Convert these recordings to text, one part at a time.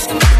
Thank you.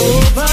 Oba.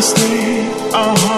stay. Uh-huh.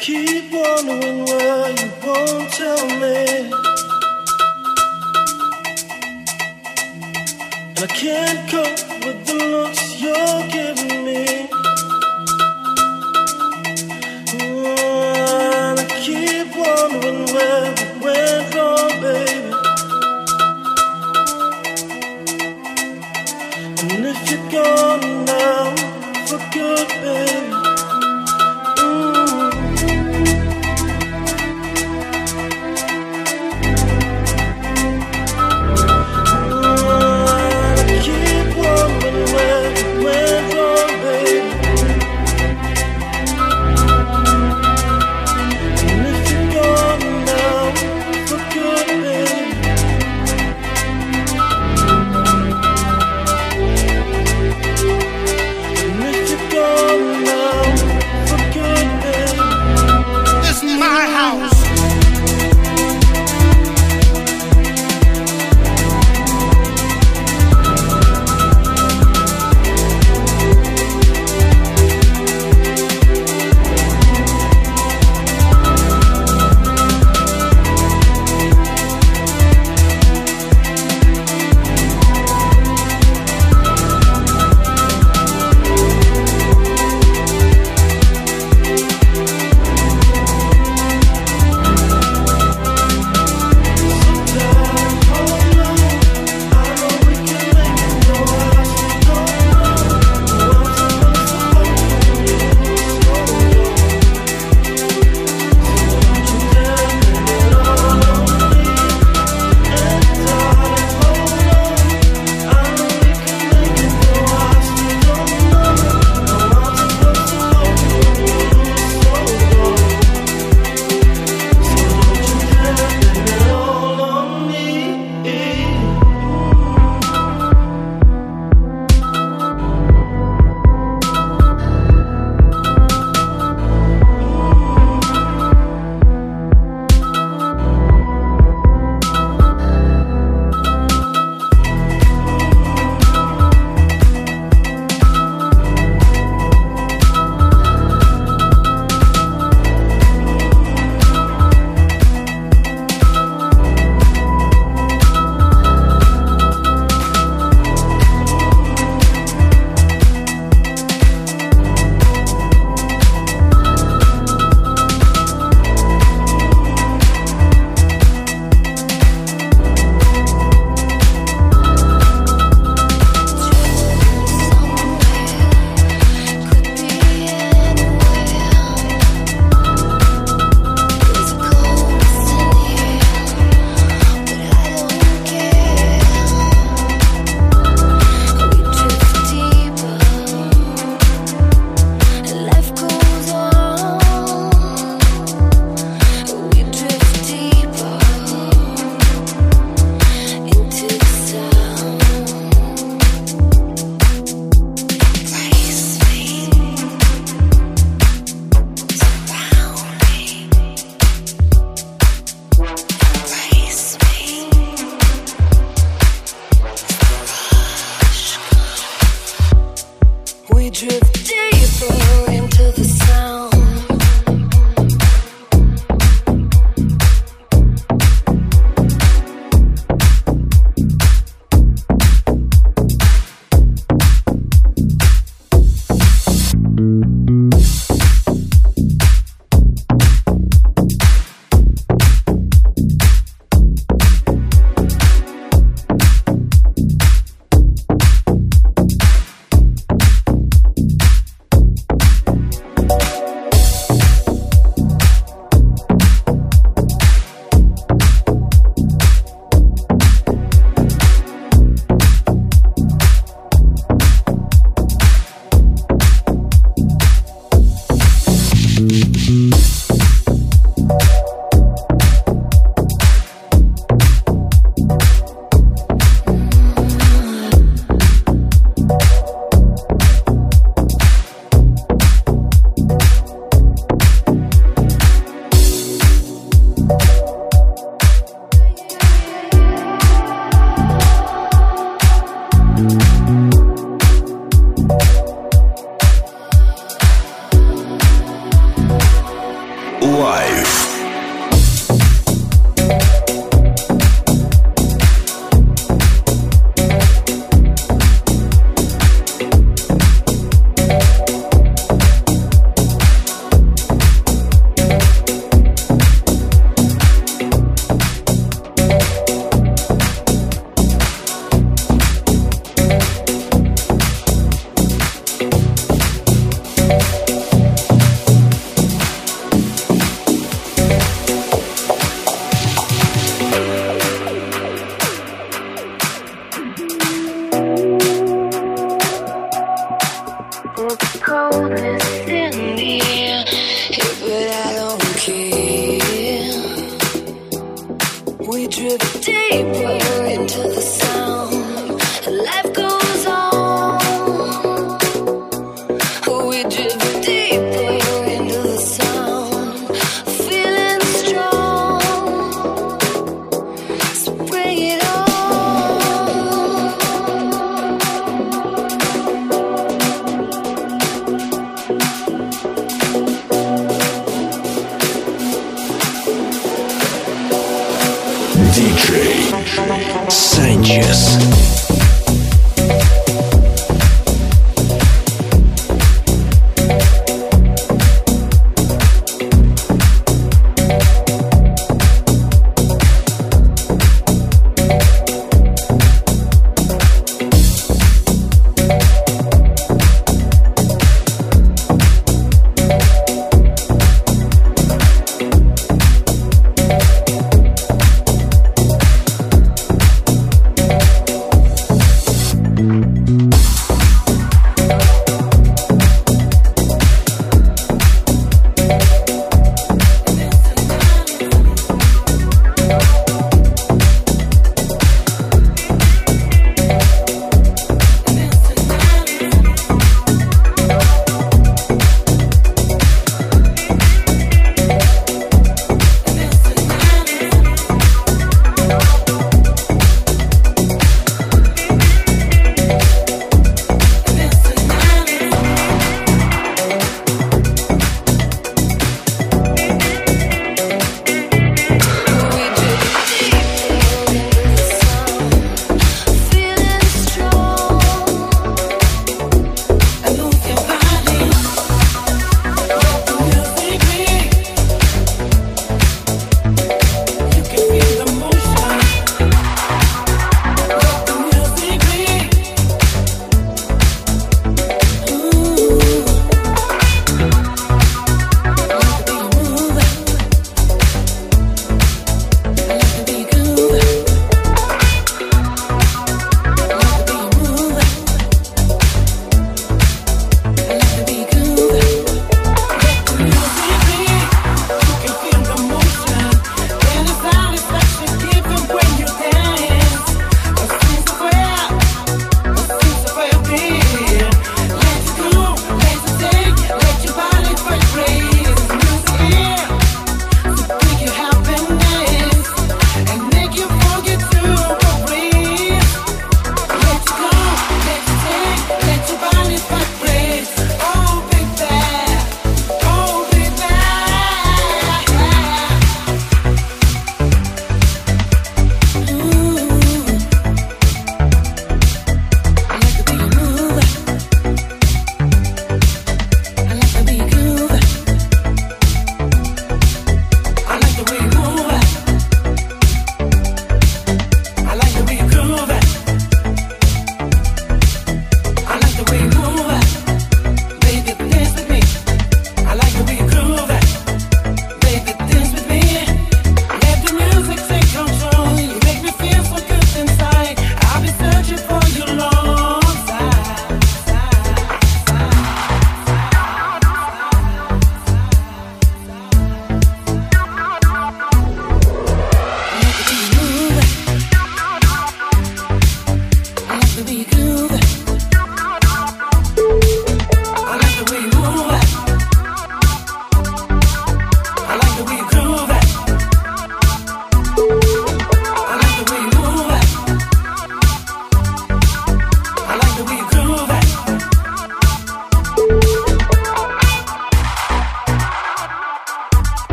keep wondering why you won't tell me. And I can't cope with the looks you're giving me. And I keep wondering where we went wrong, baby. And if you're gone now, for good, baby.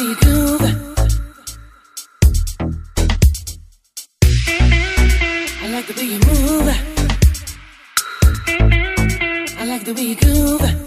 I like the way you move. I like the way you groove.